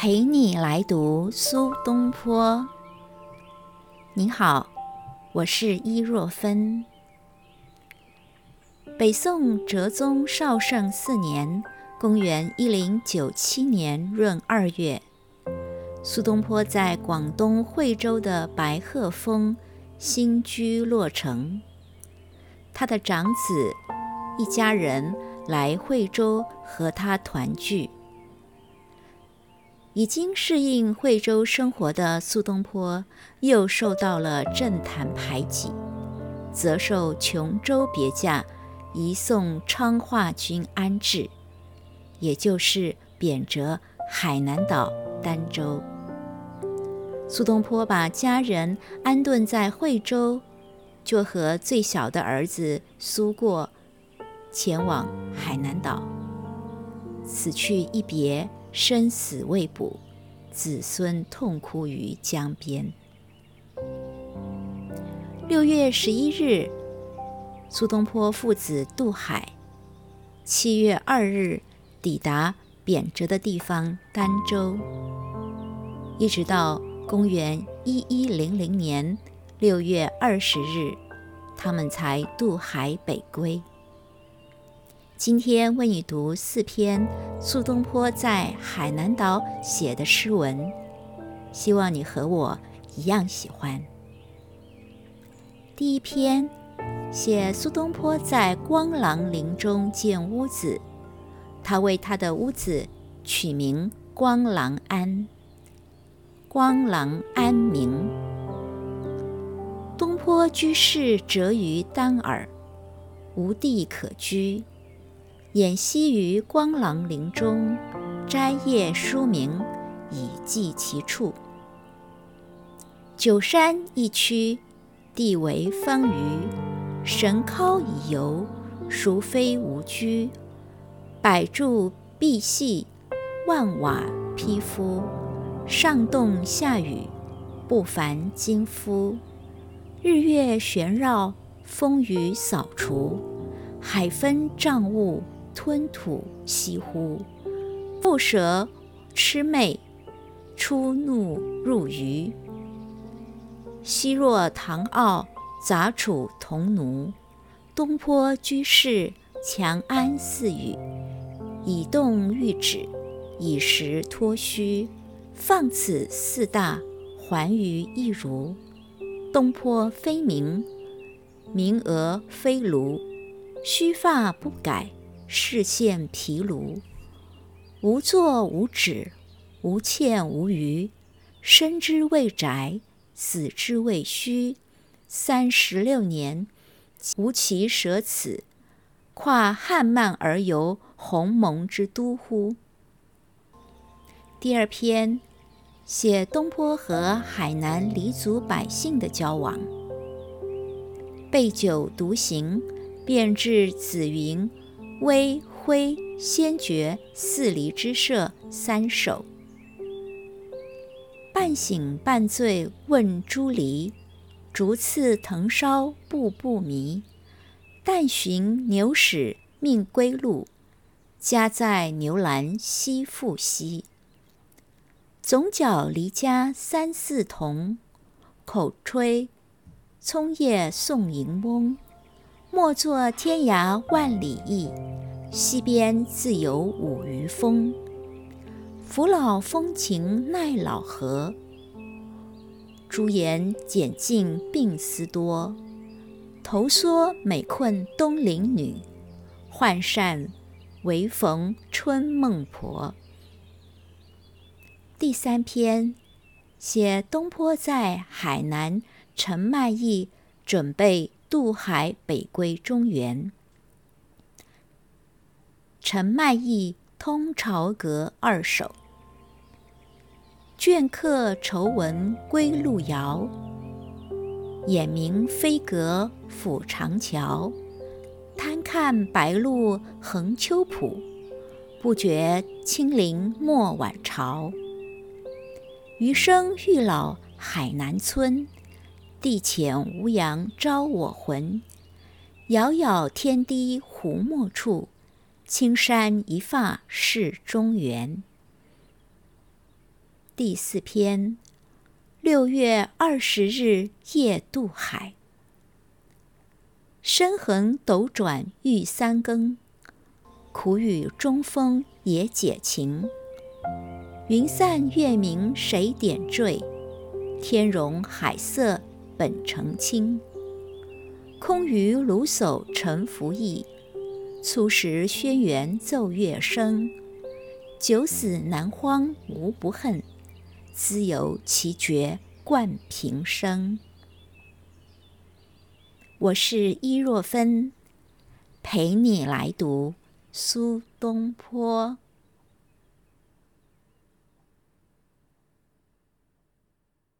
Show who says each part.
Speaker 1: 陪你来读苏东坡。你好，我是伊若芬。北宋哲宗绍圣四年（公元一零九七年闰二月），苏东坡在广东惠州的白鹤峰新居落成。他的长子一家人来惠州和他团聚。已经适应惠州生活的苏东坡，又受到了政坛排挤，则受琼州别驾，移送昌化军安置，也就是贬谪海南岛儋州。苏东坡把家人安顿在惠州，就和最小的儿子苏过前往海南岛。此去一别。生死未卜，子孙痛哭于江边。六月十一日，苏东坡父子渡海。七月二日抵达贬谪的地方儋州，一直到公元一一零零年六月二十日，他们才渡海北归。今天为你读四篇苏东坡在海南岛写的诗文，希望你和我一样喜欢。第一篇写苏东坡在光廊林中建屋子，他为他的屋子取名光廊庵。光廊庵名，东坡居士谪于丹耳，无地可居。掩息于光廊林中，摘叶书名，以记其处。九山一区，地为方隅，神尻以游，孰非吾居？百柱碧隙，万瓦披敷，上冻下雨，不烦金夫。日月旋绕，风雨扫除，海分障物。吞吐息乎？不舍魑魅，出怒入鱼。昔若唐傲杂处同奴，东坡居士强安似语。以动御止，以实托虚。放此四大，还于一如。东坡非名，名额非庐。须发不改。视线疲庐，无作无止，无欠无余。生之未宅，死之未虚。三十六年，无其舍此，跨汉漫而游鸿蒙之都乎？第二篇写东坡和海南黎族百姓的交往。备酒独行，便至紫云。微灰先觉四离之舍三首，半醒半醉问朱离，竹次藤梢步步迷。但寻牛屎命归路，家在牛栏西复西。总角离家三四同，口吹葱叶送迎翁。莫作天涯万里意，溪边自有五渔风。扶老风情奈老何？朱颜简尽鬓丝多。头缩每困东陵女，浣扇唯逢春梦婆。第三篇写东坡在海南陈卖艺准备。渡海北归中原，陈麦驿通朝阁二首。倦客愁闻归路遥，眼明飞阁抚长桥。贪看白鹭横秋浦，不觉清陵没晚朝。余生欲老海南村。地浅无阳招我魂，杳杳天低湖没处，青山一发是中原。第四篇。六月二十日夜渡海，深横斗转欲三更，苦雨中风也解晴。云散月明谁点缀？天容海色本澄清。空余卢叟沉浮意，初时轩辕奏乐声。九死难荒无不恨，兹有奇绝冠平生。我是伊若芬，陪你来读苏东坡。